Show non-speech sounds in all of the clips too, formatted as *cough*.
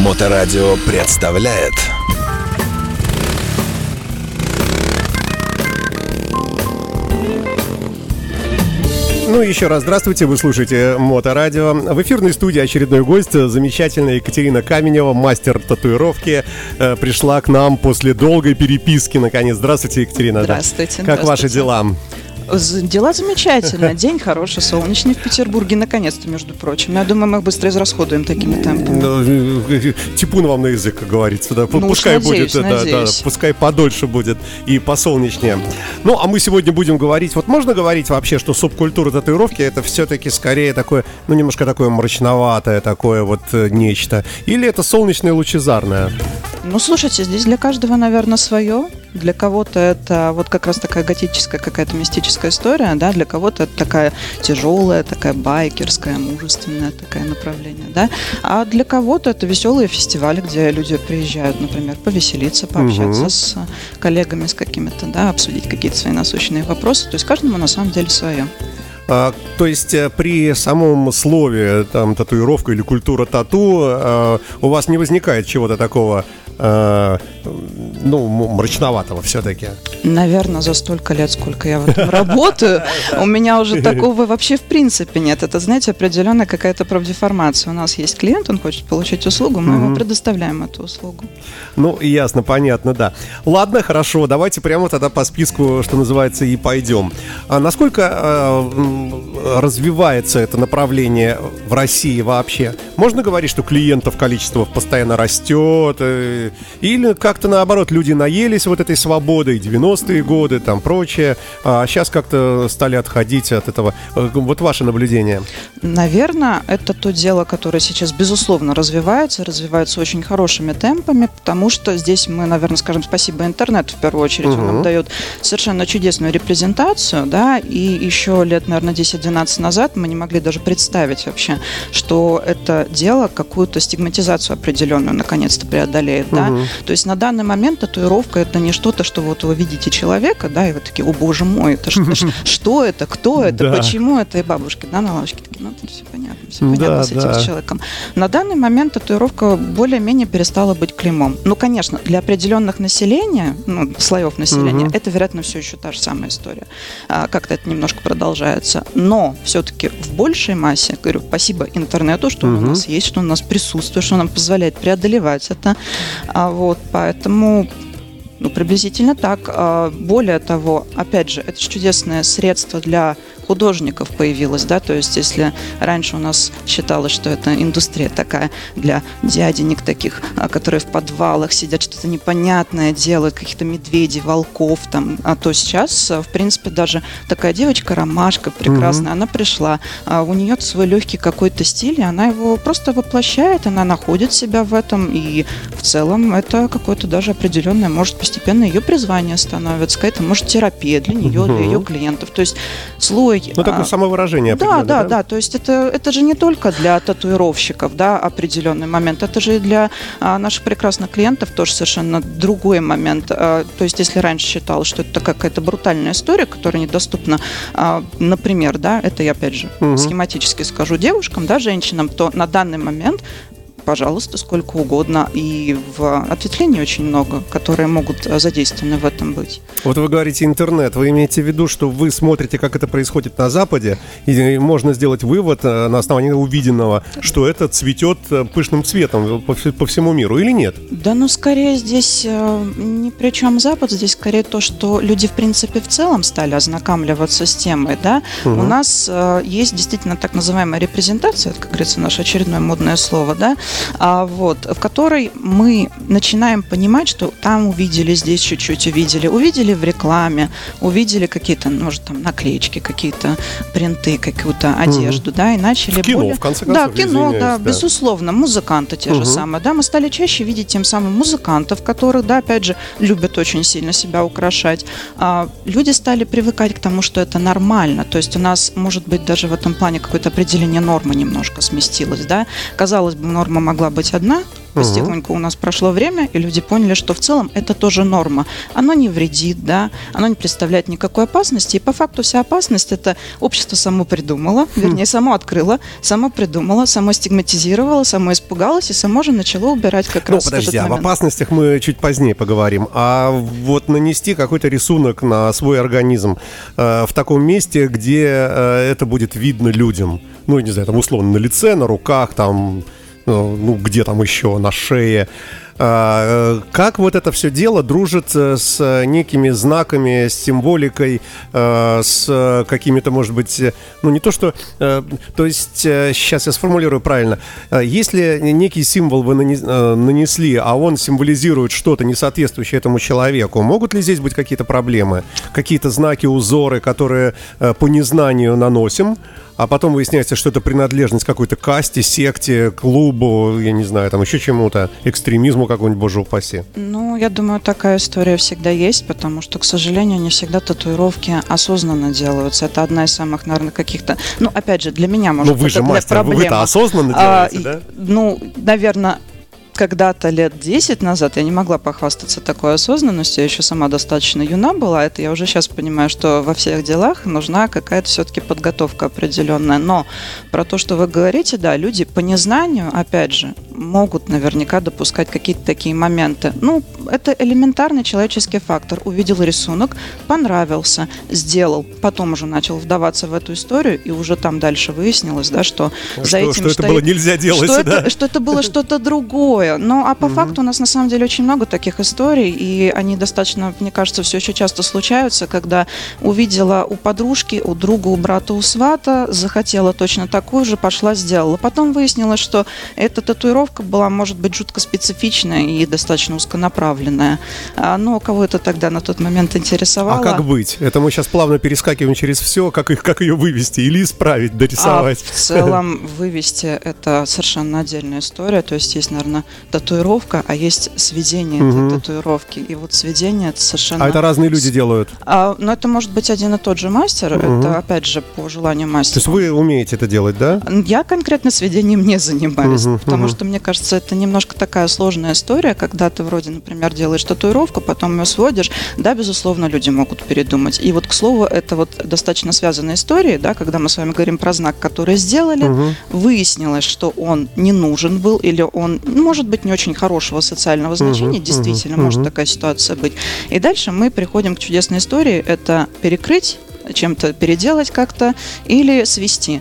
Моторадио представляет Ну, еще раз здравствуйте, вы слушаете Моторадио. В эфирной студии очередной гость, замечательная Екатерина Каменева, мастер татуировки, э, пришла к нам после долгой переписки, наконец. Здравствуйте, Екатерина. Здравствуйте. Как здравствуйте. ваши дела? Дела замечательно. День хороший, солнечный в Петербурге, наконец-то, между прочим. Я думаю, мы их быстро израсходуем такими темпами. Ну, э, Типун вам на язык, как говорится. Да. Ну, пускай надеюсь, будет, да, да, надеюсь. пускай подольше будет и посолнечнее. Ну, а мы сегодня будем говорить, вот можно говорить вообще, что субкультура татуировки это все-таки скорее такое, ну, немножко такое мрачноватое такое вот э, нечто. Или это солнечное лучезарное? Ну, слушайте, здесь для каждого, наверное, свое. Для кого-то это вот как раз такая готическая какая-то мистическая история, да, для кого-то это такая тяжелая, такая байкерская, мужественная такая направление, да. А для кого-то это веселые фестивали, где люди приезжают, например, повеселиться, пообщаться Мгм. с коллегами, с какими-то, да, обсудить какие-то свои насущные вопросы. То есть каждому на самом деле свое. А, то есть э, при самом слове там татуировка или культура тату э, у вас не возникает чего-то такого э, ну мрачноватого все-таки. Наверное, за столько лет, сколько я в этом работаю, у меня уже такого вообще в принципе нет. Это, знаете, определенная какая-то профдеформация. У нас есть клиент, он хочет получить услугу, мы ему предоставляем эту услугу. Ну ясно, понятно, да. Ладно, хорошо, давайте прямо тогда по списку, что называется, и пойдем. А насколько э, развивается это направление в России вообще? Можно говорить, что клиентов количество постоянно растет? Или как-то наоборот, люди наелись вот этой свободой, 90-е годы, там прочее, а сейчас как-то стали отходить от этого? Э, Вот ваше наблюдение. Наверное, это то дело, которое сейчас, безусловно, развивается, развивается очень хорошими темпами, потому что здесь мы, наверное, скажем спасибо интернету в первую очередь. Он Мгм. нам дает совершенно чудесную репрезентацию, да, и еще лет, наверное, 10-12 назад мы не могли даже представить вообще, что это дело какую-то стигматизацию определенную наконец-то преодолеет, да. То есть на данный момент татуировка это не что-то, что вот вы видите человека, да, и вы такие, о боже мой, это что, *laughs* что это, кто это, почему это, и бабушки, да, на лавочке ну, все понятно, все Да, понятно с этим да. человеком. На данный момент татуировка более-менее перестала быть клеймом. Ну, конечно, для определенных населения, ну, слоев населения, Мгм. это, вероятно, все еще та же самая история. А, как-то это немножко продолжается. Но все-таки в большей массе, говорю, спасибо интернету, что он Мгм. у нас есть, что он у нас присутствует, что нам позволяет преодолевать это. А, вот, поэтому ну, приблизительно так. А, Более того, опять же, это чудесное средство для художников появилось, да, то есть если раньше у нас считалось, что это индустрия такая для дяденек таких, а, которые в подвалах сидят, что-то непонятное делают, каких-то медведей, волков там, а то сейчас, а, в принципе, даже такая девочка, ромашка прекрасная, она пришла, а, у нее свой легкий какой-то стиль, и она его просто воплощает, она находит себя в этом, и в целом это какое-то даже определенное, может, постепенно ее призвание становится, какая-то, может, терапия для нее, для Мгм. ее клиентов. То есть слой... Ну, такое а, самовыражение да, определенное, да, да. То есть это, это же не только для татуировщиков, да, определенный момент. Это же и для а, наших прекрасных клиентов тоже совершенно другой момент. А, то есть если раньше считалось, что это какая-то брутальная история, которая недоступна, например, да, это я опять же Мгм. схематически скажу девушкам, да, женщинам, то на данный момент пожалуйста, сколько угодно. И в ответвлении очень много, которые могут а, задействованы в этом быть. Вот вы говорите интернет, вы имеете в виду, что вы смотрите, как это происходит на Западе, и можно сделать вывод э, на основании увиденного, что это цветет э, пышным цветом по, вс- по всему миру, или нет? Да, ну скорее здесь э, ни при чем Запад, здесь скорее то, что люди в принципе в целом стали ознакомливаться с темой, да. Мгм. У нас э, есть действительно так называемая репрезентация, это, как говорится, наше очередное модное слово, да, вот, в которой мы начинаем понимать, что там увидели, здесь чуть-чуть увидели, увидели в рекламе, увидели какие-то, может, там наклеечки, какие-то принты, какую-то одежду, да, и начали В кино, более... в конце Да, концов, кино, извиняюсь, да, да. безусловно, музыканты те же Мгм. самые, да, мы стали чаще видеть тем самым музыкантов, которых, да, опять же, любят очень сильно себя украшать. А, люди стали привыкать к тому, что это нормально, то есть у нас, может быть, даже в этом плане какое-то определение нормы немножко сместилось, да. Казалось бы, норма могла быть одна, Потихоньку у нас прошло время, и люди поняли, что в целом это тоже норма. Оно не вредит, да, оно не представляет никакой опасности. И по факту вся опасность это общество само придумало, вернее, само открыло, само придумало, само стигматизировало, само испугалось и само же начало убирать как Ну, раз в подожди, этот об опасностях мы чуть позднее поговорим. А вот нанести какой-то рисунок на свой организм э, в таком месте, где э, это будет видно людям. Ну, не знаю, там условно на лице, на руках, там, ну, ну, где там еще, на шее. А, э, Как вот это все дело дружит э, с некими знаками, с символикой, э, с э, какими-то, может быть, э, ну не то что, э, то есть сейчас я сформулирую правильно, Э, если некий символ вы нане- э, нанесли, а он символизирует что-то не соответствующее этому человеку, могут ли здесь быть какие-то проблемы, какие-то знаки, узоры, которые э, по незнанию наносим? А потом выясняется, что это принадлежность какой-то касте, секте, клубу, я не знаю, там еще чему-то, экстремизму какому-нибудь, боже упаси. Ну, я думаю, такая история всегда есть, потому что, к сожалению, не всегда татуировки осознанно делаются. Это одна из самых, наверное, каких-то... Ну, опять же, для меня, может, Ну вы же мастер, проблема. вы-то осознанно А, делаете, и- да? Ну, наверное, когда-то лет 10 назад я не могла похвастаться такой осознанностью, я еще сама достаточно юна была, это я уже сейчас понимаю, что во всех делах нужна какая-то все-таки подготовка определенная. Но про то, что вы говорите, да, люди по незнанию, опять же, могут наверняка допускать какие-то такие моменты. Ну, это элементарный человеческий фактор. Увидел рисунок, понравился, сделал, потом уже начал вдаваться в эту историю, и уже там дальше выяснилось, да, что, за Что, этим что это стоит- было нельзя делать, что да? это, что это было что-то другое. Ну, а по факту у нас на самом деле очень много таких историй, и они достаточно, мне кажется, все еще часто случаются, когда увидела у подружки, у друга, у брата, у свата, захотела точно такую же, пошла, сделала. Потом выяснилось, что эта татуировка была, может быть, жутко специфичная и достаточно узконаправленная. А, Но кого это тогда на тот момент интересовало? А как быть? Это мы сейчас плавно перескакиваем через все, как, их, как ее вывести или исправить, дорисовать. А в целом вывести это совершенно отдельная история. То есть есть, наверное, татуировка, а есть сведение Мгм. этой татуировки. И вот сведение это совершенно... А это разные люди делают. А, но это может быть один и тот же мастер. Мгм. Это опять же по желанию То мастера. есть вы умеете это делать, да? Я конкретно сведением не занимаюсь, Мгм, потому мгм. что мне кажется, это немножко такая сложная история, когда ты вроде, например, делаешь татуировку, потом ее сводишь, да, безусловно, люди могут передумать. И вот, к слову, это вот достаточно связанная история, да, когда мы с вами говорим про знак, который сделали, Мгм. выяснилось, что он не нужен был, или он, ну, может быть, не очень хорошего социального значения, Мгм, действительно, мгм, может такая ситуация быть. И дальше мы приходим к чудесной истории, это перекрыть чем-то переделать как-то или свести.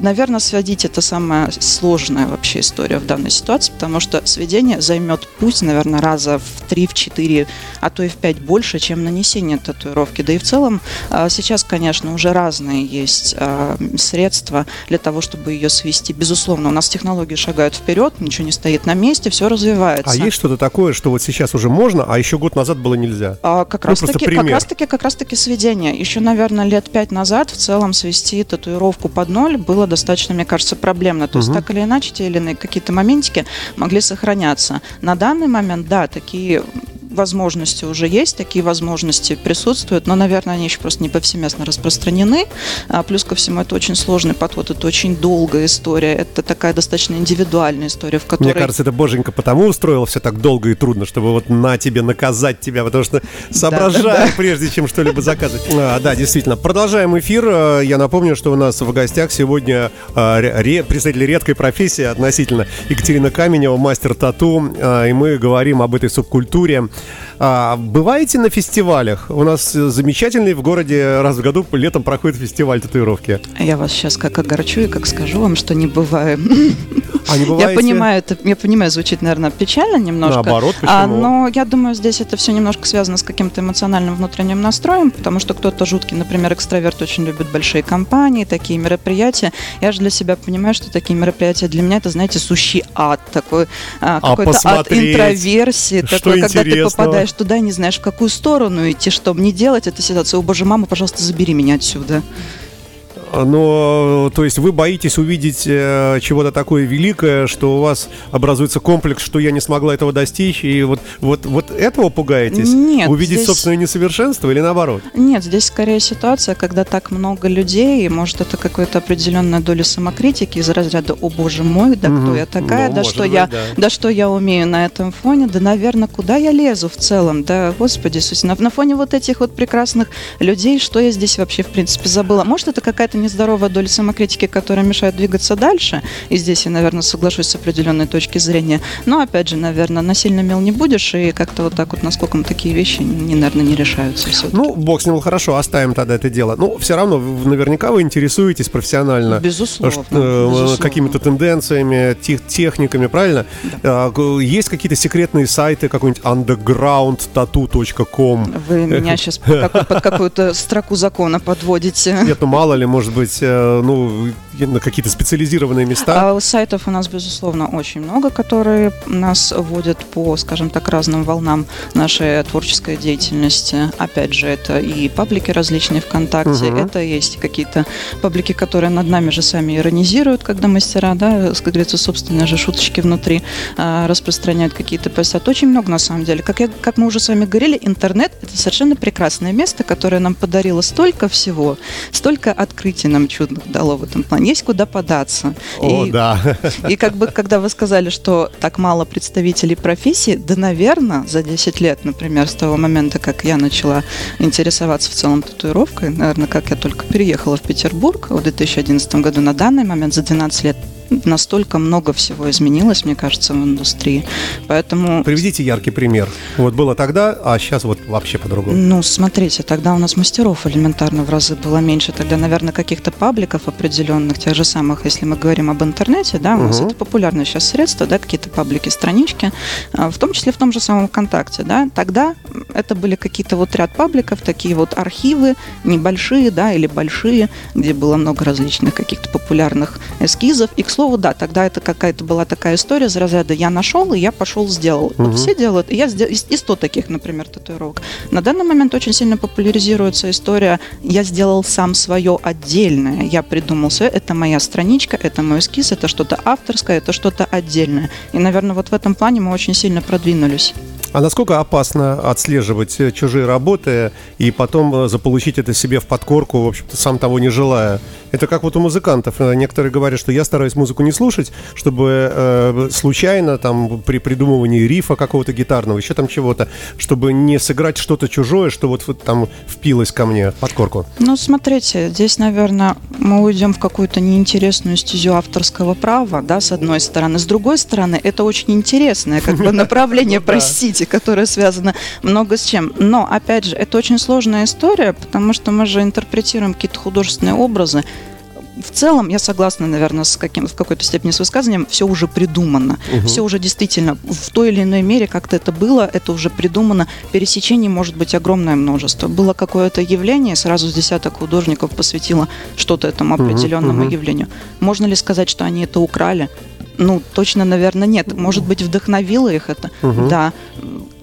Наверное, сводить это самая сложная вообще история в данной ситуации, потому что сведение займет путь, наверное, раза в 3, в 4, а то и в 5 больше, чем нанесение татуировки. Да и в целом а, сейчас, конечно, уже разные есть а, средства для того, чтобы ее свести. Безусловно, у нас технологии шагают вперед, ничего не стоит на месте, все развивается. А есть что-то такое, что вот сейчас уже можно, а еще год назад было нельзя? А, как Ну, раз таки, как раз таки, как раз таки сведение. Еще, наверное, лет пять назад в целом свести татуировку под ноль было достаточно, мне кажется, проблемно. То есть Мгм. так или иначе те или иные какие-то моментики могли сохраняться. На данный момент, да, такие возможности уже есть, такие возможности присутствуют, но, наверное, они еще просто не повсеместно распространены. А, плюс ко всему, это очень сложный подход, это очень долгая история, это такая достаточно индивидуальная история, в которой... Мне кажется, это боженька потому устроил все так долго и трудно, чтобы вот на тебе наказать тебя, потому что соображаю, прежде чем что-либо *laughs* заказывать. А, да, действительно. Продолжаем эфир. А, Я напомню, что у нас в гостях сегодня а, ре- ре- представитель редкой профессии относительно Екатерина Каменева, мастер тату, А, и мы говорим об этой субкультуре. А, Бываете на фестивалях? У нас э, замечательный в городе раз в году летом проходит фестиваль татуировки. Я вас сейчас как огорчу и как скажу вам, что не бываю. А не *laughs* Я бываете? понимаю, это, я понимаю, звучит, наверное, печально немножко. Наоборот, почему? А, но я думаю, здесь это все немножко связано с каким-то эмоциональным внутренним настроем, потому что кто-то жуткий, например, экстраверт очень любит большие компании, такие мероприятия. Я же для себя понимаю, что такие мероприятия для меня это, знаете, сущий ад, такой а, А какой-то ад интроверсии, что такой, когда ты? Попадаешь туда, не знаешь, в какую сторону идти, чтобы не делать эту ситуацию. О, боже, мама, пожалуйста, забери меня отсюда. Но, то есть вы боитесь увидеть э, чего-то такое великое, что у вас образуется комплекс, что я не смогла этого достичь, и вот, вот, вот этого пугаетесь? Нет. Увидеть здесь- собственное несовершенство или наоборот? Нет, здесь скорее ситуация, когда так много людей, и может это какая-то определенная доля самокритики из разряда «О боже мой, да кто Мгм. я такая, Ну, да что быть, я, да. да что я умею на этом фоне, да наверное куда я лезу в целом, да господи на, на фоне вот этих вот прекрасных людей, что я здесь вообще в принципе забыла? Может это какая-то нездоровая доля самокритики, которая мешает двигаться дальше? И здесь я, наверное, соглашусь с определенной точки зрения. Но опять же, наверное, насильно мил не будешь, и как-то вот так вот наскоком такие вещи, не, наверное, не решаются все. Ну, бог с ним, хорошо, оставим тогда это дело. Ну, все равно, наверняка вы интересуетесь профессионально. Безусловно, э, безусловно. Какими-то тенденциями, тех- техниками, правильно? А, г- Есть какие-то секретные сайты, какой-нибудь undergroundtattoo.com? Вы меня сейчас под какую-то строку закона подводите. Нет, ну мало ли, может быть, э, ну, на какие-то специализированные места. А сайтов у нас, безусловно, очень много, которые нас вводят по, скажем так, разным волнам нашей творческой деятельности. Опять же, это и паблики различные ВКонтакте, Мгм. это есть какие-то паблики, которые над нами же сами иронизируют, когда мастера, да, как говорится, собственные же шуточки внутри а, распространяют какие-то постят. Очень много, на самом деле. Как, я, как мы уже с вами говорили, интернет – это совершенно прекрасное место, которое нам подарило столько всего, столько открытий нам чудных дало в этом плане. Есть куда податься. О, И- да. и как бы, когда вы сказали, что так мало представителей профессии, да, наверное, за 10 лет, например, с того момента, как я начала интересоваться в целом татуировкой, наверное, как я только переехала в Петербург в 2011 году, на данный момент за 12 лет настолько много всего изменилось, мне кажется, в индустрии. Поэтому Приведите яркий пример. Вот было тогда, а сейчас вот вообще по-другому. ну, смотрите, тогда у нас мастеров элементарно в разы было меньше. Тогда, наверное, каких-то пабликов определенных, тех же самых, если мы говорим об интернете, да, у нас Мгм. это популярное сейчас средство, да, какие-то паблики, странички, а, в том числе в том же самом ВКонтакте, да. Тогда это были какие-то вот ряд пабликов, такие вот архивы небольшие, да, или большие, где было много различных каких-то популярных эскизов. И, к слову, да, тогда это какая-то была такая история из разряда «я нашел, и я пошел сделал». Вот Мгм. все делают, и я сделал, и и 100 таких, например, татуировок. На данный момент очень сильно популяризируется история «я сделал сам свое отдельное, я придумал свое, это моя страничка, это мой эскиз, это что-то авторское, это что-то отдельное». И, наверное, вот в этом плане мы очень сильно продвинулись. А насколько опасно отслеживать э, чужие работы и потом э, заполучить это себе в подкорку, в общем-то, сам того не желая? Это как вот у музыкантов. Э, Некоторые говорят, что я стараюсь музыку не слушать, чтобы э, случайно там при придумывании рифа какого-то гитарного, еще там чего-то, чтобы не сыграть что-то чужое, что вот, вот там впилось ко мне в подкорку. Ну, смотрите, здесь, наверное, мы уйдем в какую-то неинтересную стезю авторского права, да, с одной стороны. С другой стороны, это очень интересное как бы направление, *laughs* Ну да. простите, которое связано много с чем. Но, опять же, это очень сложная история, потому что мы же интерпретируем какие-то художественные образы. В целом, я согласна, наверное, с каким, в какой-то степени с высказыванием, все уже придумано. Мгм. Все уже действительно в той или иной мере как-то это было, это уже придумано. Пересечений может быть огромное множество. Было какое-то явление, сразу с десяток художников посвятило что-то этому определенному мгм. явлению. Можно ли сказать, что они это украли? Ну, точно, наверное, нет. Может быть, вдохновило их это? Мгм. Да.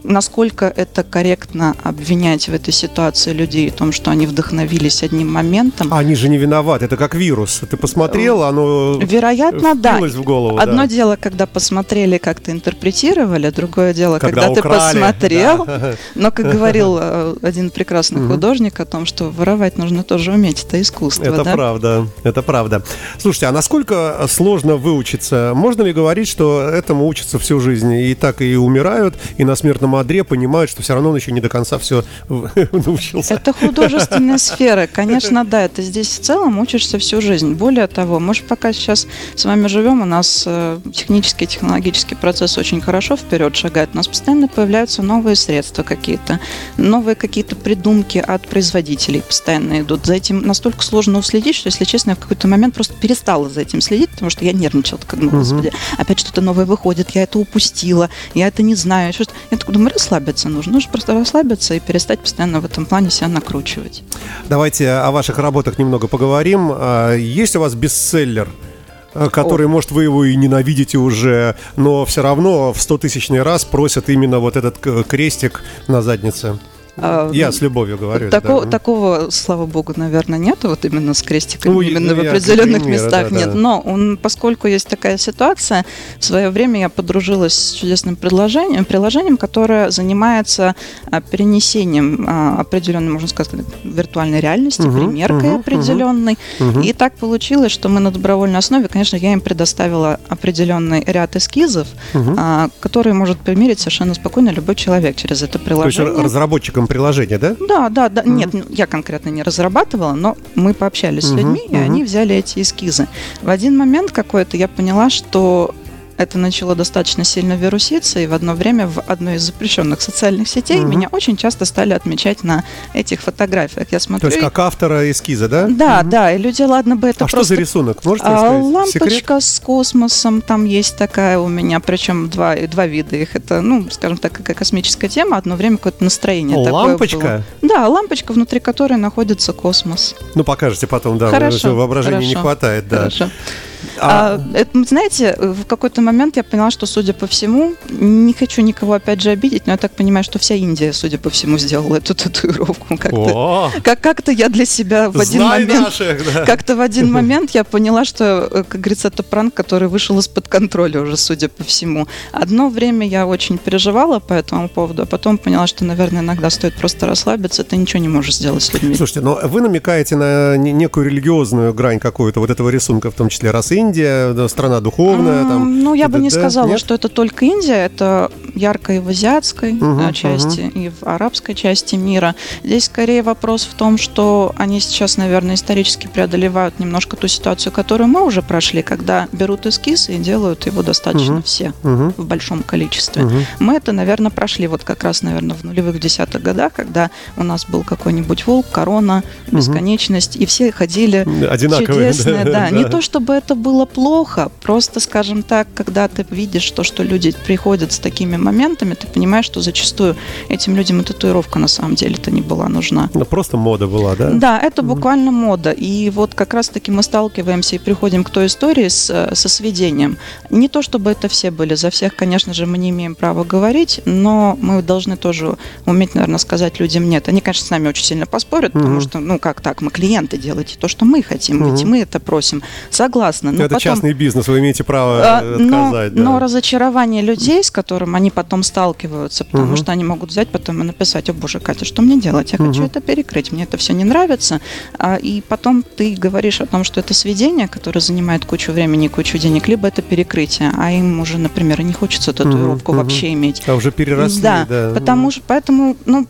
Насколько это корректно обвинять в этой ситуации людей в том, что они вдохновились одним моментом? А они же не виноваты, это как вирус. Ты посмотрел, оно Вероятно, да. в голову. Одно да. дело, когда посмотрели, как-то интерпретировали, другое дело, Когда когда, ты украли, посмотрел. да. *laughs* Но, как говорил э, один прекрасный художник о том, что воровать нужно тоже уметь, это искусство, Это да? правда, это правда. Слушайте, а насколько сложно выучиться? Можно ли говорить, что этому учатся всю жизнь? И так и умирают, и на смертном одре понимают, что все равно он еще не до конца все *laughs* научился. Это художественная сфера. Конечно, да, это здесь в целом учишься всю жизнь. Более того, мы же пока сейчас с вами живем, у нас э, технический, технологический процесс очень хорошо вперед шагает. У нас постоянно появляются новые средства какие-то, новые какие-то придумки от производителей постоянно идут. За этим настолько сложно уследить, что, если честно, я в какой-то момент просто перестала за этим следить, потому что я нервничала. Как, ну, господи, опять что-то новое выходит, я это упустила, я это не знаю. Я такой думаю, расслабиться нужно. Нужно просто расслабиться и перестать постоянно в этом плане себя накручивать. Давайте о ваших работах немного поговорим. А, Есть у вас бестселлер? а, Который, может, вы его и ненавидите уже, но все равно в 100 тысячный раз просят именно вот этот крестик на заднице. А, Я с любовью говорю. Такого, да. такого, слава богу, наверное, нет, вот именно с крестиками, Ну, именно в я- определенных примеры, местах да, нет. да. Но он, поскольку есть такая ситуация, в свое время я подружилась с чудесным предложением, приложением, которое занимается а, перенесением а, определенной, можно сказать, виртуальной реальности, Мгм, примеркой мгм, определенной. Мгм. И так получилось, что мы на добровольной основе, конечно, я им предоставила определенный ряд эскизов, а, которые может примерить совершенно спокойно любой человек через это То есть приложение. Разработчиком приложения, да? Да, да, да. Нет, ну, я конкретно не разрабатывала, но мы пообщались с Мгм, людьми, и мгм. они взяли эти эскизы. В один момент какой-то я поняла, что это начало достаточно сильно вируситься, и в одно время в одной из запрещенных социальных сетей Мгм. меня очень часто стали отмечать на этих фотографиях. Я То смотрю. есть и- как автора эскиза, да? Да, да, и люди, ладно бы это а что просто за рисунок? Можете а, рассказать? Секрет? лампочка с космосом, там есть такая у меня, причем два, два вида их. Это, ну, скажем так, какая космическая тема, одно время какое-то настроение такое Лампочка? было. Да, лампочка, внутри которой находится космос. Ну, покажете потом, да. Хорошо, воображения не хорошо, хватает, да. Хорошо. А, А, это, знаете, в какой-то момент я поняла, что, судя по всему, не хочу никого опять же обидеть, но я так понимаю, что вся Индия, судя по всему, сделала эту *laughs* татуировку. Как-то, как- как-то я для себя в один знай момент наших, да. *laughs* Как-то в один *laughs* момент я поняла, что, э, как говорится, это пранк, который вышел из-под контроля уже, судя по всему. Одно время я очень переживала по этому поводу, а потом поняла, что, наверное, иногда стоит просто расслабиться, ты ничего не можешь сделать с людьми. Слушайте, но вы намекаете на не- некую религиозную грань какую-то вот этого рисунка, в том числе раз Индия, да, страна духовная, там. Ну, я бы не сказала, нет? что это только Индия, это ярко и в азиатской э, части, и в арабской части мира. Здесь скорее вопрос в том, что они сейчас, наверное, исторически преодолевают немножко ту ситуацию, которую мы уже прошли, когда берут эскиз и делают его достаточно Мгм. все Мгм, в большом количестве. мгм. Мы это, наверное, прошли вот как раз, наверное, в нулевых десятых годах, когда у нас был какой-нибудь волк, корона, бесконечность, и все ходили Одинаковые. *laughs* чудесные, да. Не то чтобы это было плохо, просто, скажем так, когда ты видишь то, что люди приходят с такими моментами, ты понимаешь, что зачастую этим людям и татуировка на самом деле-то не была нужна. Ну, просто мода была, да? Да, это буквально мода. И вот как раз-таки мы сталкиваемся и приходим к той истории с, э, со сведением. Не то, чтобы это все были, за всех, конечно же, мы не имеем права говорить, но мы должны тоже уметь, наверное, сказать людям нет. Они, конечно, с нами очень сильно поспорят, потому Мгм. что, ну, как так, мы клиенты, делайте то, что мы хотим, ведь Мгм. мы это просим. Согласна. Но это потом- частный бизнес, вы имеете право а, э, но, отказать. да. но разочарование людей, с которым они потом сталкиваются, потому Мгм. что они могут взять потом и написать, о боже, Катя, что мне делать? Я хочу Мгм. это перекрыть, мне это все не нравится. А, и потом ты говоришь о том, что это сведение, которое занимает кучу времени и кучу денег, либо это перекрытие, а им уже, например, не хочется татуировку мгм. вообще иметь. А уже переросли, да, да. потому что, поэтому, ну,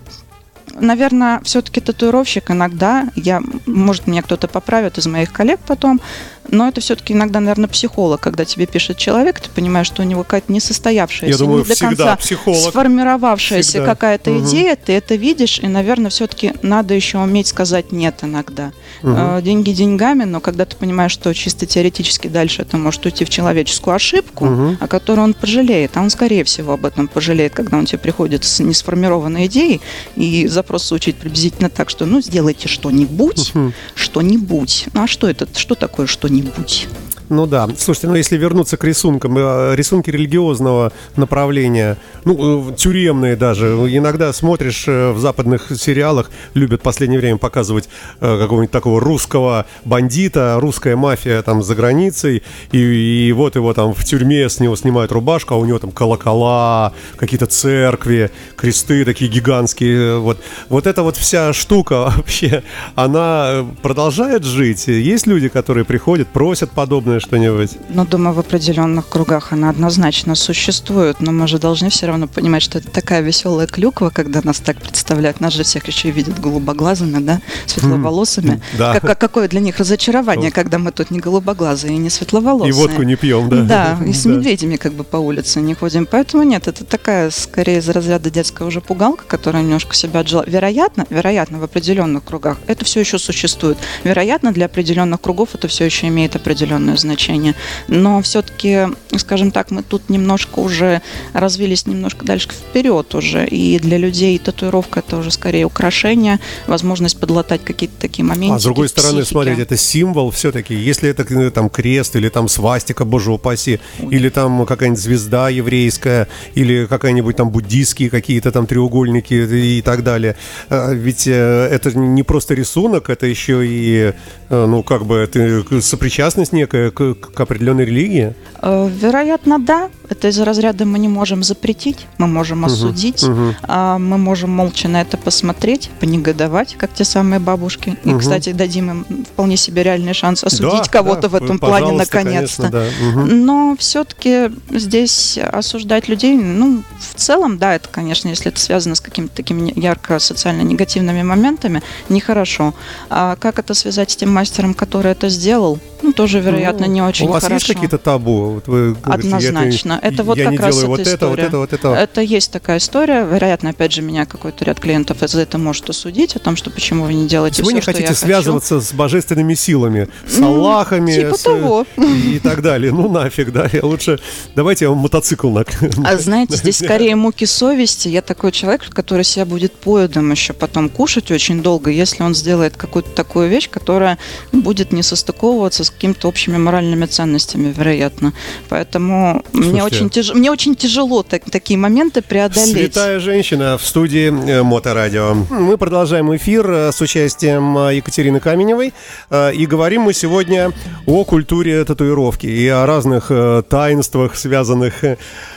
наверное, все-таки татуировщик иногда, я, может, меня кто-то поправит из моих коллег потом, но это все-таки иногда, наверное, психолог, когда тебе пишет человек, ты понимаешь, что у него какая-то несостоявшаяся, Я думаю, не до всегда конца психолог. сформировавшаяся Всегда. какая-то Мгм. идея, ты это видишь, и, наверное, все-таки надо еще уметь сказать нет иногда. Э, Деньги деньгами, но когда ты понимаешь, что чисто теоретически дальше это может уйти в человеческую ошибку, Мгм. о которой он пожалеет, а он, скорее всего, об этом пожалеет, когда он тебе приходит с несформированной идеей, и запрос звучит приблизительно так, что, ну, сделайте что-нибудь, Мгм. что-нибудь. Ну, а что это, что такое что-нибудь? 你不去。Ну да. Слушайте, ну если вернуться к рисункам, э, рисунки религиозного направления, ну, э, тюремные даже, иногда смотришь э, в западных сериалах, любят в последнее время показывать какого-нибудь такого русского бандита, русская мафия там за границей, и, и вот его там в тюрьме с него снимают рубашку, а у него там колокола, какие-то церкви, кресты такие гигантские. Вот, вот эта вот вся штука *laughs* вообще, она продолжает жить? Есть люди, которые приходят, просят подобное что-нибудь? Ну, думаю, в определенных кругах она однозначно существует, но мы же должны все равно понимать, что это такая веселая клюква, когда нас так представляют. Нас же всех еще и видят голубоглазыми, да, светловолосыми. Да. Как- как- какое для них разочарование, когда мы тут не голубоглазые и не светловолосые. И водку не пьем, да? Да, *laughs* и с медведями как бы по улице не ходим. Поэтому нет, это такая скорее из разряда детская уже пугалка, которая немножко себя отжила. Вероятно, вероятно, в определенных кругах это все еще существует. Вероятно, для определенных кругов это все еще имеет определенное значение. Значение. Но все-таки, скажем так, мы тут немножко уже развились немножко дальше вперед уже. И для людей татуировка это уже скорее украшение, возможность подлатать какие-то такие моменты. А с другой стороны, смотрите, это символ все-таки. Если это э, там крест или там свастика, боже упаси, Ой. или там какая-нибудь звезда еврейская, или какая-нибудь там буддийские какие-то там треугольники и так далее. А, ведь э, это не просто рисунок, это еще и, э, ну, как бы, это сопричастность некая к, к определенной религии. Вероятно, да. Это из разряда мы не можем запретить, мы можем осудить, угу, угу. мы можем молча на это посмотреть, понегодовать, как те самые бабушки. Угу. И, кстати, дадим им вполне себе реальный шанс осудить да, кого-то да, в этом плане наконец-то. Да. Угу. Но все-таки здесь осуждать людей, ну, в целом, да, это, конечно, если это связано с какими-то такими ярко социально негативными моментами, нехорошо. А как это связать с тем мастером, который это сделал? Ну, тоже, вероятно, ну, не очень хорошо. У вас хорошо. есть какие-то табу? Вот вы говорите, Однозначно. Это, это вот я как раз эта вот история. Это, вот это, вот это. это есть такая история. Вероятно, опять же, меня какой-то ряд клиентов за это может осудить, о том, что почему вы не делаете все, Вы не что хотите связываться хочу. с божественными силами, с ну, Аллахами типа с, того. и так далее. Ну, нафиг, да. Я лучше... Давайте я вам мотоцикл на... А знаете, здесь скорее муки совести. Я такой человек, который себя будет поедом еще потом кушать очень долго, если он сделает какую-то такую вещь, которая будет не состыковываться с какими-то общими моральными ценностями, вероятно. Поэтому мне очень, тяж... мне очень тяжело так, такие моменты преодолеть. Святая женщина в студии э, Моторадио. Мы продолжаем эфир э, с участием э, Екатерины Каменевой. И говорим мы сегодня о культуре татуировки и о разных таинствах, связанных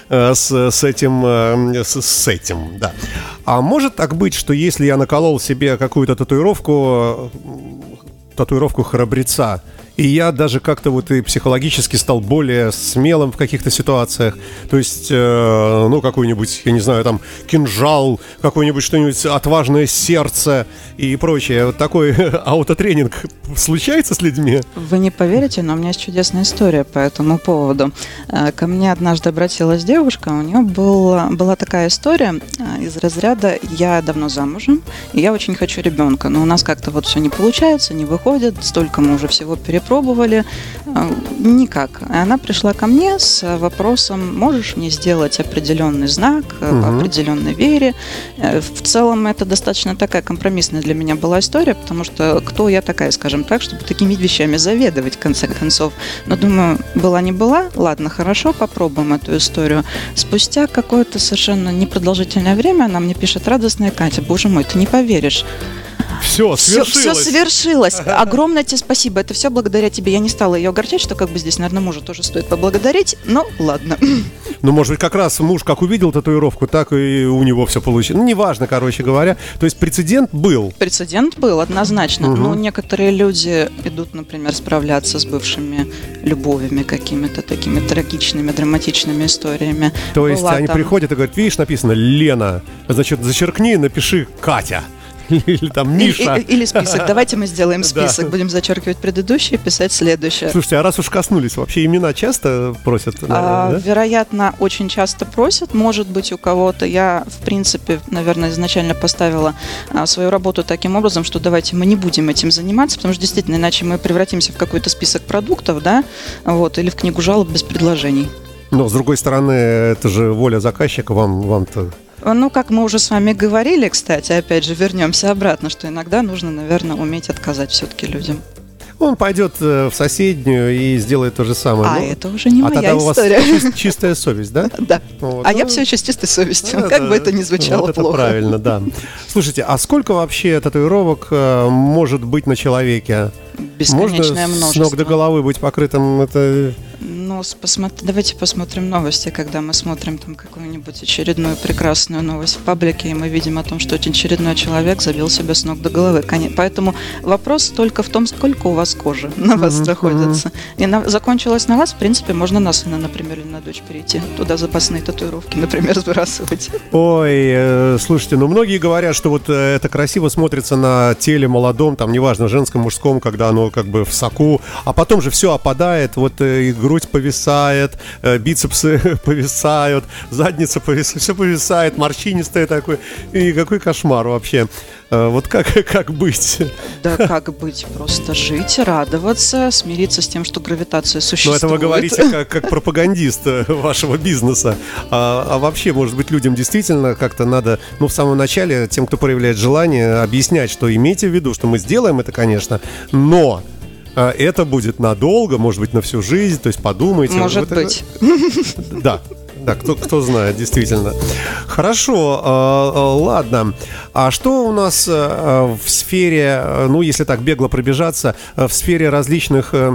с, с этим, с, с этим, да. А может так быть, что если я наколол себе какую-то татуировку, татуировку храбреца, и я даже как-то вот и психологически стал более смелым в каких-то ситуациях. То есть, э, ну, какой-нибудь, я не знаю, там, кинжал, какой-нибудь что-нибудь отважное сердце и прочее. Вот такой *laughs* аутотренинг случается с людьми? Вы не поверите, но у меня есть чудесная история по этому поводу. Э, ко мне однажды обратилась девушка, у нее был, была такая история э, из разряда «я давно замужем, и я очень хочу ребенка, но у нас как-то вот все не получается, не выходит, столько мы уже всего перепробовали, пробовали, э, никак. И она пришла ко мне с вопросом, можешь мне сделать определенный знак угу. по определенной вере. Э, в целом это достаточно такая компромиссная для меня была история, потому что кто я такая, скажем так, чтобы такими вещами заведовать в конце концов. Но думаю, была не была, ладно, хорошо, попробуем эту историю. Спустя какое-то совершенно непродолжительное время она мне пишет радостная Катя, боже мой, ты не поверишь. Все, свершилось. Все, все свершилось. *laughs* Огромное тебе спасибо. Это все благодаря тебе. Я не стала ее огорчать, что как бы здесь, наверное, мужа тоже стоит поблагодарить. Но ладно. *laughs* Ну, может быть, как раз муж как увидел татуировку, так и у него все получилось. Ну, неважно, короче говоря. То есть прецедент был. Прецедент был, однозначно. Угу. Ну, некоторые люди идут, например, справляться с бывшими любовями какими-то такими трагичными, драматичными историями. То есть Была они там... приходят и говорят, видишь, написано Лена, значит, зачеркни и напиши Катя. *laughs* Или там Миша. Или, или список. *laughs* Давайте мы сделаем список. Да. Будем зачеркивать предыдущее, писать следующее. Слушайте, а раз уж коснулись, вообще имена часто просят? Наверное, а, да? Вероятно, очень часто просят. Может быть, у кого-то. Я, в принципе, наверное, изначально поставила а, свою работу таким образом, что давайте мы не будем этим заниматься, потому что действительно, иначе мы превратимся в какой-то список продуктов, да, вот, или в книгу жалоб без предложений. Но, с другой стороны, это же воля заказчика, вам, вам-то ну, как мы уже с вами говорили, кстати, опять же, вернемся обратно, что иногда нужно, наверное, уметь отказать все-таки людям. Он пойдет э, в соседнюю и сделает то же самое. А ну, это уже не а моя тогда история. у вас чистая совесть, да? *laughs* Да. Вот. А ну, я все еще с чистой совестью, это, как бы это ни звучало вот плохо. Правильно, да. Слушайте, а сколько вообще татуировок э, может быть на человеке? Бесконечное Можно множество. с ног до головы быть покрытым? Это ну, посмотри, давайте посмотрим новости, когда мы смотрим там какую-нибудь очередную прекрасную новость в паблике, и мы видим о том, что очень очередной человек забил себя с ног до головы. Поэтому вопрос только в том, сколько у вас кожи на вас mm-hmm. находится. И на, закончилось на вас, в принципе, можно на сына, например, или на дочь перейти. Туда запасные татуировки, *laughs* например, сбрасывать. Ой, э, слушайте, ну многие говорят, что вот э, это красиво смотрится на теле молодом, там, неважно, женском, мужском, когда оно как бы в соку, а потом же все опадает, вот э, и грудь повисает, э, бицепсы *laughs* повисают, задница повисает, все повисает, морщинистое такое. И какой кошмар вообще. Э, вот как, *laughs* как быть? Да как быть? Просто жить, радоваться, смириться с тем, что гравитация существует. Ну, это вы говорите как, как *laughs* пропагандист э, вашего бизнеса. А, а вообще, может быть, людям действительно как-то надо, ну, в самом начале, тем, кто проявляет желание, объяснять, что имейте в виду, что мы сделаем это, конечно, но э, это будет надолго, может быть, на всю жизнь, то есть подумайте. Может быть. Да, да, кто, кто знает, действительно. Хорошо, э, ладно. А что у нас э, в сфере, э, ну, если так бегло пробежаться, э, в сфере различных, э,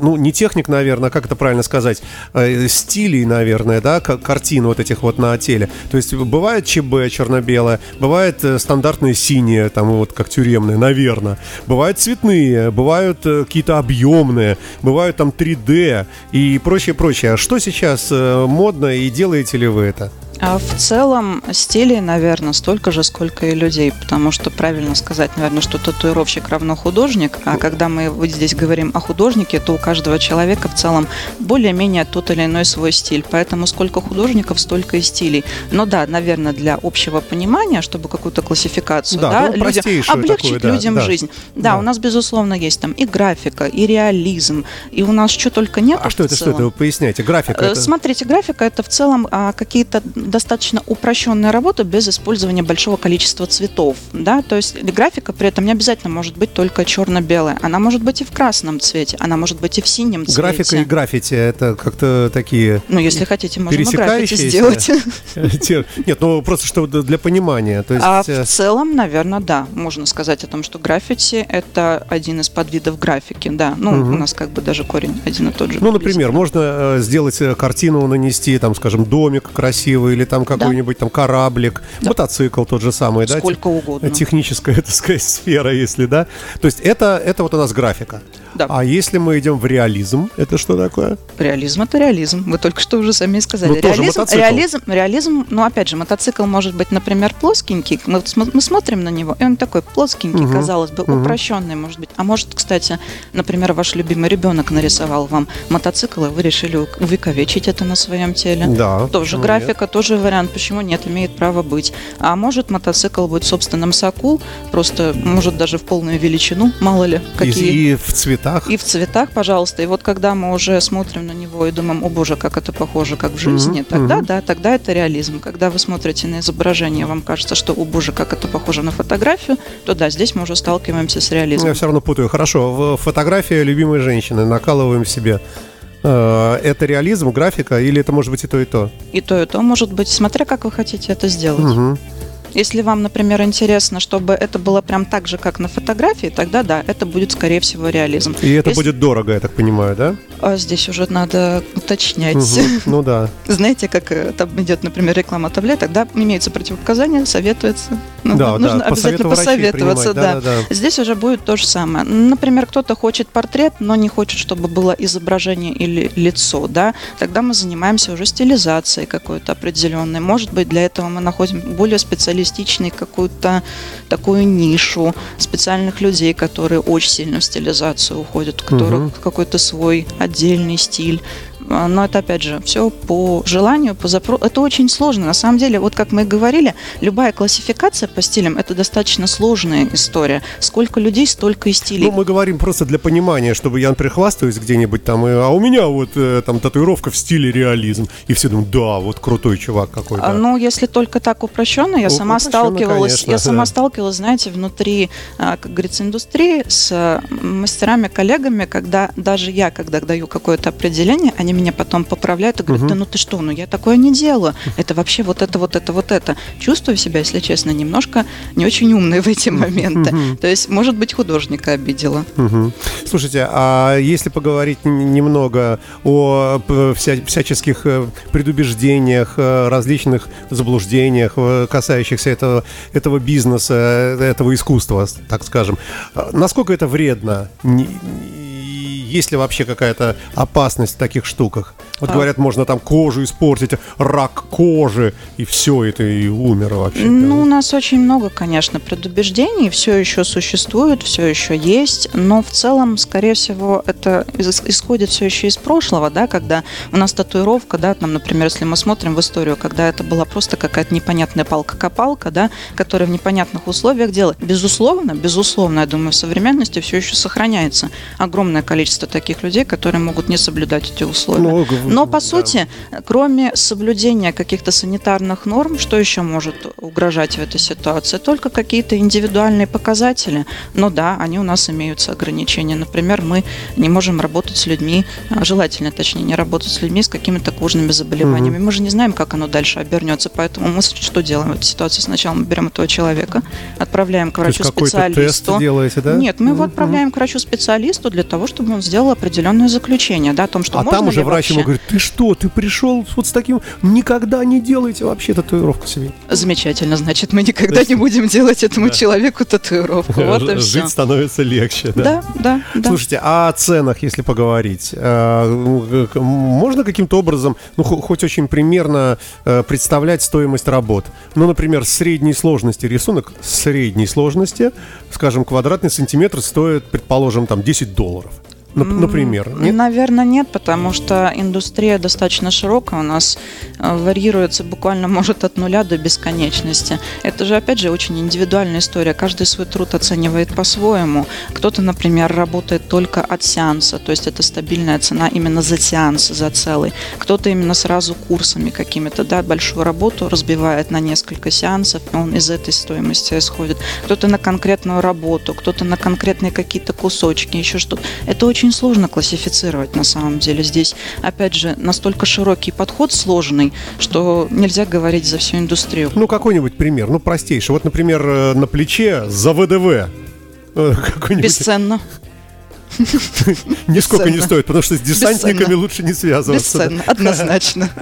ну, не техник, наверное, как это правильно сказать, э, стилей, наверное, да, картин вот этих вот на теле. То есть бывает ЧБ черно-белое, бывает э, стандартные синие, там вот как тюремные, наверное. Бывают цветные, бывают э, какие-то объемные, бывают там 3D и прочее, прочее. А что сейчас э, модно и делаете ли вы это? А в целом стилей, наверное, столько же, сколько и людей, потому что правильно сказать, наверное, что татуировщик равно художник, а когда мы вот здесь говорим о художнике, то у каждого человека в целом более-менее тот или иной свой стиль, поэтому сколько художников, столько и стилей. Но да, наверное, для общего понимания, чтобы какую-то классификацию, Да, да, ну, людям, облегчить такую, да, людям да. жизнь. Да, Да. у нас, безусловно, есть там и графика, и реализм, и у нас что только нет. А что это, что это? Вы поясняйте. Графика Э, это... Смотрите, графика это в целом а, какие-то достаточно упрощенные работы без использования большого количества цветов. Да? То есть графика при этом не обязательно может быть только черно-белая. Она может быть и в красном цвете, она может быть и в синем цвете. Графика и граффити это как-то такие Ну, если хотите, можем и граффити сделать. *laughs* Нет, ну просто что для понимания. То есть, А в целом, наверное, да, можно сказать о том, что граффити это один из подвидов графики, да. Ну, Мгм. у нас как бы даже корень один и тот же. ну, например, можно э, сделать э, картину, нанести, там, скажем, домик красивый или там какой-нибудь там кораблик, Да. мотоцикл тот же самый, да? Сколько угодно. Техническая, *laughs* так сказать, сфера, если, да. То есть это, это вот у нас графика. Да. А если мы идем в реализм, это что такое? Реализм это реализм. Вы только что уже сами сказали. Ну, тоже реализм, мотоцикл. реализм, реализм, ну опять же, мотоцикл может быть, например, плоскенький. Мы, мы смотрим на него, и он такой плоскенький, Мгм, казалось бы, мгм. упрощенный, может быть. А может, кстати, например, ваш любимый ребенок нарисовал вам мотоцикл, и вы решили увековечить это на своем теле. Да. Тоже графика, тоже вариант, почему нет, имеет право быть. А может мотоцикл быть в собственном соку, просто может даже в полную величину, мало ли, нет? И- какие. И, в цветах. И в цветах, пожалуйста. И вот когда мы уже смотрим на него и думаем, о боже, как это похоже, как в жизни, Мгм, тогда мгм. да, тогда это реализм. Когда вы смотрите на изображение, вам кажется, что, о боже, как это похоже на фотографию, то да, здесь мы уже сталкиваемся с реализмом. Я все равно путаю. Хорошо, в- фотография любимой женщины накалываем себе. Э, Это реализм, графика, или это может быть и то, и то? И то, и то может быть, смотря как вы хотите это сделать. Мгм. Если вам, например, интересно, чтобы это было прям так же, как на фотографии, тогда да, это будет, скорее всего, реализм. И это Если- будет дорого, я так понимаю, да? А здесь уже надо уточнять. Мгм. *laughs* Ну да. Знаете, как э, там идет, например, реклама таблеток, тогда имеются противопоказания, советуется. Ну, да, нужно да. обязательно посоветоваться, принимать. да. да, да. Здесь уже будет то же самое. Например, кто-то хочет портрет, но не хочет, чтобы было изображение или лицо, да, тогда мы занимаемся уже стилизацией какой-то определенной. Может быть, для этого мы находим более специалистичный какую-то такую нишу специальных людей, которые очень сильно в стилизацию уходят, у которых Мгм. какой-то свой отдельный стиль. А, Но это, опять же, все по желанию, по запросу. Это очень сложно. На самом деле, вот как мы и говорили, любая классификация по стилям – это достаточно сложная история. Сколько людей, столько и стилей. Ну, мы говорим просто для понимания, чтобы я, например, хвастаюсь где-нибудь там, а у меня вот э, там татуировка в стиле реализм. И все думают, да, вот крутой чувак какой-то. А, Ну, если только так упрощенно, я Ну, сама упрощенно, сталкивалась, конечно, я сама сталкивалась, знаете, внутри, а, как говорится, индустрии с мастерами, коллегами, когда даже я, когда даю какое-то определение, они меня потом поправляют и говорят, Мгм. да ну ты что, ну я такое не делаю, это вообще вот это, вот это, вот это. Чувствую себя, если честно, немножко не очень умной в эти моменты. Мгм. То есть, может быть, художника обидела. Мгм. Слушайте, а если поговорить немного о вся- всяческих э, предубеждениях, э, различных заблуждениях, э, касающихся этого, этого бизнеса, этого искусства, так скажем, насколько это вредно? Есть ли вообще какая-то опасность в таких штуках? Вот А. говорят, можно там кожу испортить, рак кожи, и все это, и умер вообще. Ну, у нас очень много, конечно, предубеждений, все еще существует, все еще есть, но в целом, скорее всего, это исходит все еще из прошлого, да, когда у нас татуировка, да, там, например, если мы смотрим в историю, когда это была просто какая-то непонятная палка-копалка, да, которая в непонятных условиях делает. Безусловно, безусловно, я думаю, в современности все еще сохраняется огромное количество таких людей, которые могут не соблюдать эти условия. Ну, г- Но, по да. сути, кроме соблюдения каких-то санитарных норм, что еще может угрожать в этой ситуации? Только какие-то индивидуальные показатели. Но да, они у нас имеются ограничения. Например, мы не можем работать с людьми, а, желательно, точнее, не работать с людьми с какими-то кожными заболеваниями. Мы же не знаем, как оно дальше обернется, поэтому мы что делаем в этой ситуации? Сначала мы берем этого человека, отправляем к какой-то тест врачу-специалисту. делаете, да? Нет, мы его Мгм. отправляем к врачу-специалисту для того, чтобы он сделал определенное заключение, да, о том, что А можно там уже врач ему говорит, ты что, ты пришел вот с таким, никогда не делайте вообще татуировку себе. Замечательно, значит, мы никогда не будем делать этому человеку татуировку. Вот и все. *laughs* Жить становится легче. Да. Да, да, да. Слушайте, а о ценах, если поговорить, э, к- можно каким-то образом, ну, хо- хоть очень примерно э, представлять стоимость работ? Ну, например, средней сложности рисунок средней сложности, скажем, квадратный сантиметр стоит, предположим, там 10 долларов. Нап- Например. Нет? Наверное, нет, потому что индустрия достаточно широкая, у нас э, варьируется буквально, *laughs* может, от нуля до бесконечности. Это же, опять же, очень индивидуальная история. Каждый свой труд оценивает по-своему. Кто-то, например, работает только от сеанса, то есть это стабильная цена именно за сеанс, за целый. Кто-то именно сразу курсами какими-то, да, большую работу разбивает на несколько сеансов, и он из этой стоимости исходит. Кто-то на конкретную работу, кто-то на конкретные какие-то кусочки, еще что-то. Это очень сложно классифицировать на самом деле. Здесь, опять же, настолько широкий подход сложный, что нельзя говорить за всю индустрию. Ну, какой-нибудь пример, ну, простейший. Вот, например, э, на плече за ВДВ. э, Бесценно. *laughs* нисколько не стоит, потому что с десантниками лучше не связываться. Бесценно, однозначно. *laughs*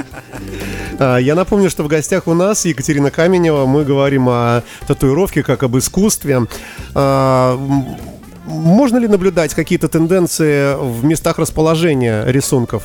А, Я напомню, что в гостях у нас Екатерина Каменева. Мы говорим о татуировке как об искусстве. Можно ли наблюдать какие-то тенденции в местах расположения рисунков?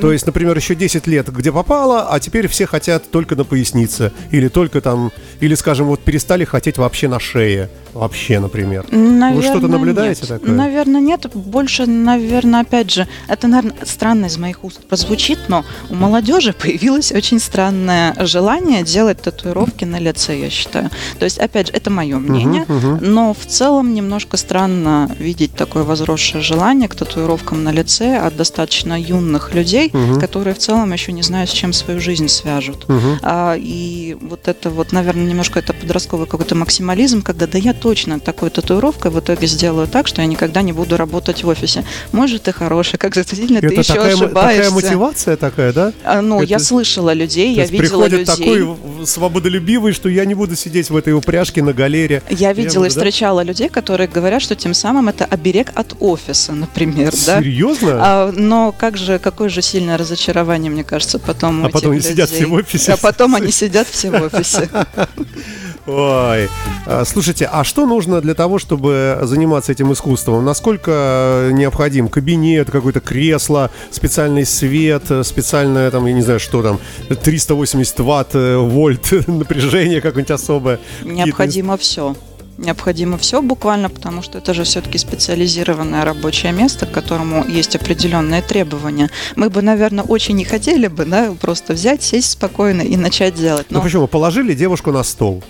То есть, например, еще 10 лет где попало, а теперь все хотят только на пояснице. Или только там, или, скажем, вот перестали хотеть вообще на шее. Вообще, например. Наверное, что-то наблюдаете нет. такое? Наверное, нет. Больше, наверное, опять же, это, наверное, странно из моих уст прозвучит, но у молодежи появилось очень странное желание делать татуировки на лице, я считаю. То есть, опять же, это мое мнение, но в целом немножко странно видеть такое возросшее желание к татуировкам на лице от достаточно юных людей, которые в целом еще не знают, с чем свою жизнь свяжут. А, и вот это вот, наверное, немножко это подростковый какой-то максимализм, когда да я точно такой татуировкой в итоге сделаю так, что я никогда не буду работать в офисе. Может, ты хороший, как же сильно ты еще такая, мо- такая ошибаешься. мотивация такая, да? А, ну, я Это- слышала людей, я видела людей. такой свободолюбивый, что я не буду сидеть в этой упряжке на галере. Я видела буду, и да? встречала людей, которые говорят, что тем самым это оберег от офиса, например, да. Серьезно? А, но как же, какое же сильное разочарование, мне кажется, потом А потом они сидят людей. все в офисе. А потом они сидят все в офисе. *laughs* Ой. А, Слушайте, а что нужно для того, чтобы заниматься этим искусством? Насколько необходим кабинет, какое-то кресло, специальный свет, э, специальное там, я не знаю, что там, 380 ватт, э, вольт *laughs* напряжение какое-нибудь особое? Необходимо все. Необходимо все буквально, потому что это же все-таки специализированное рабочее место, к которому есть определенные требования. Мы бы, наверное, очень не хотели бы, да, просто взять, сесть спокойно и начать делать. Ну Но почему? Положили девушку на стол.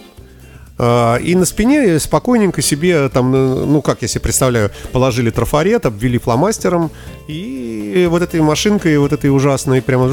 А, И на спине спокойненько себе, там, э, ну как я себе представляю, положили трафарет, обвели фломастером, и вот этой машинкой, вот этой ужасной, прямо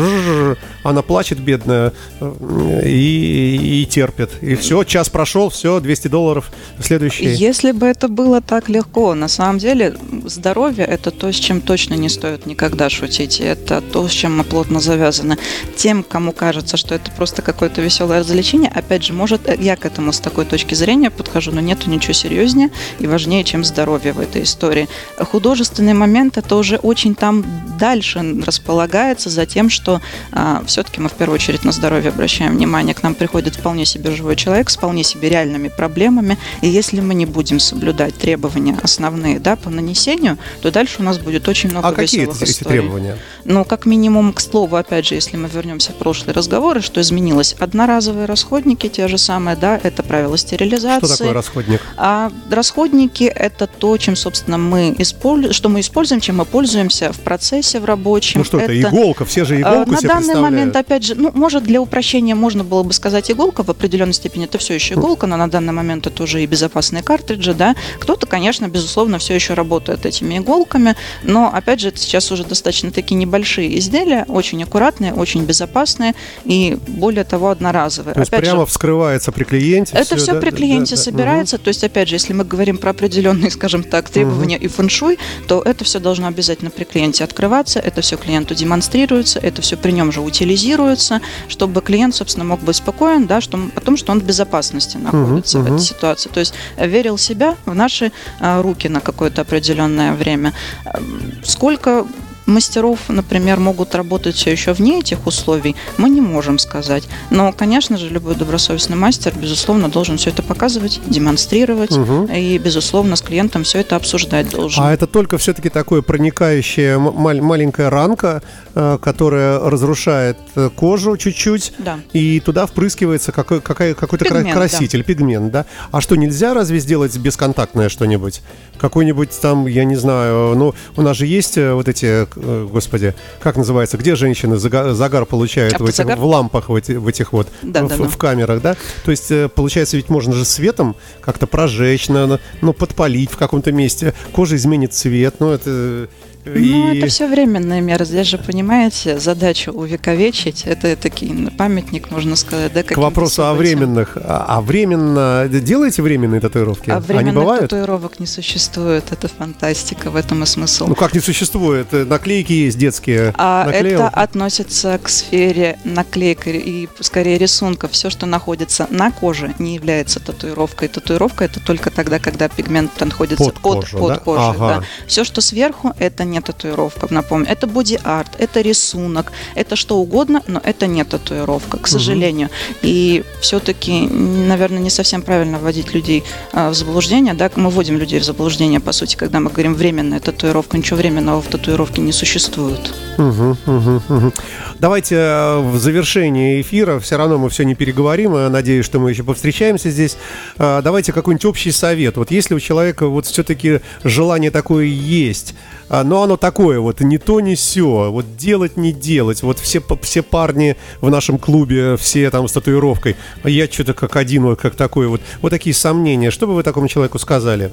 она плачет, бедная, э, и, и терпит. И все, час прошел, все, 200 долларов, следующий. Если бы это было так легко, на самом деле здоровье это то, с чем точно не стоит никогда шутить. Это то, с чем мы плотно завязаны. Тем, кому кажется, что это просто какое-то веселое развлечение, опять же, может, э, я к этому с такой точки зрения подхожу, но нету ничего серьезнее и важнее, чем здоровье в этой истории. Художественный момент это уже очень там дальше располагается за тем, что а, все-таки мы в первую очередь на здоровье обращаем внимание. К нам приходит вполне себе живой человек с вполне себе реальными проблемами. И если мы не будем соблюдать требования основные да, по нанесению, то дальше у нас будет очень много а какие веселых эти, эти историй. требования? Ну, как минимум, к слову, опять же, если мы вернемся в прошлые разговоры, что изменилось? Одноразовые расходники, те же самые, да, это правила стерилизации. Что такое расходник? А расходники – это то, чем, собственно, мы используем, что мы используем, чем мы пользуемся в процессе, в рабочем. Ну что это, иголка? Все же А, иголку На данный момент, опять же, ну, может, для упрощения можно было бы сказать иголка, в определенной степени это все еще иголка, но на данный момент это уже и безопасные картриджи, да. Кто-то, конечно, безусловно, все еще работает этими иголками, но, опять же, это сейчас уже достаточно такие небольшие изделия, очень аккуратные, очень безопасные и, более того, одноразовые. То есть опять же, прямо вскрывается при клиенте. это все да, при клиенте да, да. собирается. То есть, опять же, если мы говорим про определенные, скажем так, требования и фэншуй, то это все должно обязательно при клиенте открываться, это все клиенту демонстрируется, это все при нем же утилизируется, чтобы клиент, собственно, мог быть спокоен, да, что, о том, что он в безопасности находится в мгм. этой ситуации. То есть э, верил в себя в наши а, руки на какое-то определенное время. Эм, Сколько мастеров, например, могут работать все еще вне этих условий, мы не можем сказать. Но, конечно же, любой добросовестный мастер, безусловно, должен все это показывать, демонстрировать Мгм. и, безусловно, с клиентом все это обсуждать должен. А это только все-таки такое проникающее м- мал- маленькая ранка, э, которая разрушает э, кожу чуть-чуть, Да. и туда впрыскивается какой, какая, какой-то Пигмент, краситель, пигмент, да? А что, нельзя разве сделать бесконтактное что-нибудь? Какой-нибудь там, я не знаю, ну, у нас же есть э, вот эти, господи, как называется, где женщины зага- загар получают в, этих, в лампах, в, эти- в этих вот, Да, в, да, да. в камерах, да? То есть, э, получается, ведь можно же светом как-то прожечь, на- на- ну, подпалить в каком-то месте, кожа изменит цвет, ну, это... Ну, и- это все временные меры. Здесь же, понимаете, задача увековечить. Это такие памятник, можно сказать, да, К вопросу о временных. А, а временно... Делаете временные татуировки? А Они временных бывают? татуировок не существует. Это фантастика, в этом и смысл. Ну как не существует? Наклейки есть детские. А Наклеил. это относится к сфере наклеек и скорее рисунка. Все, что находится на коже, не является татуировкой. Татуировка это только тогда, когда пигмент находится Под под, кожу, под да? кожей. Ага. да. Все, что сверху, это не татуировка. Напомню, это боди-арт, это рисунок, это что угодно, но это не татуировка, к сожалению. И все-таки, наверное, не совсем правильно вводить людей а, в заблуждение. Да? Мы вводим людей в заблуждение, по сути, когда мы говорим временная татуировка. Ничего временного в татуировке не существует. Мгм, мгм, мгм. Давайте э, в завершении эфира, все равно мы все не переговорим, э, надеюсь, что мы еще повстречаемся здесь. Э, Давайте какой-нибудь общий совет. Вот если у человека вот все-таки желание такое есть, а, но оно такое вот, не то, не все, вот делать, не делать. Вот все, все парни в нашем клубе, все там с татуировкой, а я что-то как один, вот как такой вот. Вот такие сомнения. Что бы вы такому человеку сказали?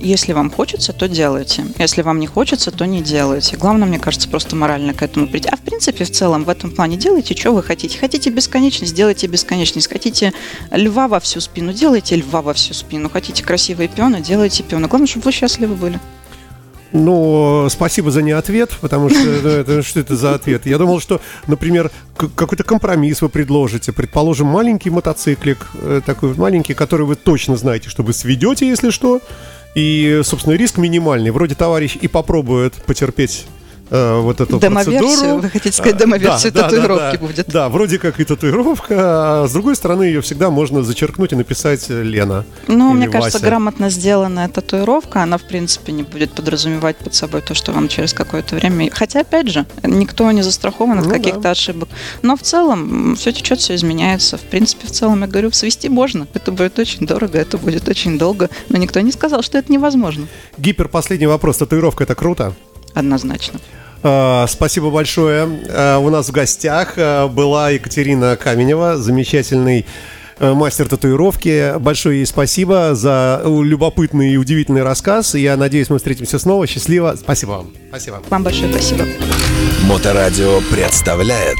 Если вам хочется, то делайте. Если вам не хочется, то не делайте. Главное, мне кажется, просто морально к этому прийти. А в принципе, в целом, в этом плане делайте, что вы хотите. Хотите бесконечность, делайте бесконечность. Хотите льва во всю спину, делайте льва во всю спину. Хотите красивые пионы, делайте пионы. Главное, чтобы вы счастливы были. Ну, спасибо за не ответ, потому что ну, это, что это за ответ? Я думал, что, например, какой-то компромисс вы предложите. Предположим, маленький мотоциклик, э, такой маленький, который вы точно знаете, что вы сведете, если что. И, собственно, риск минимальный. Вроде товарищ и попробует потерпеть э, вот эту Демоверсию? процедуру. Вы хотите сказать, А, демоверсию да, да, татуировки да, будет? Да, вроде как и татуировка, а с другой стороны ее всегда можно зачеркнуть и написать э, Лена. Ну, мне кажется, Вася. грамотно сделанная татуировка, она, в принципе, не будет подразумевать под собой то, что вам через какое-то время... Хотя, опять же, никто не застрахован от Ну да. каких-то ошибок. Но в целом все течет, все изменяется. В принципе, в целом, я говорю, свести можно. Это будет очень дорого, это будет очень долго. Но никто не сказал, что это невозможно. Гипер, последний вопрос. Татуировка это круто? Однозначно. А, Спасибо большое. А, У нас в гостях а, была Екатерина Каменева, замечательный э, мастер татуировки. Большое ей спасибо за любопытный и удивительный рассказ. Я надеюсь, мы встретимся снова. Счастливо. Спасибо вам. Спасибо. Вам большое спасибо. Моторадио представляет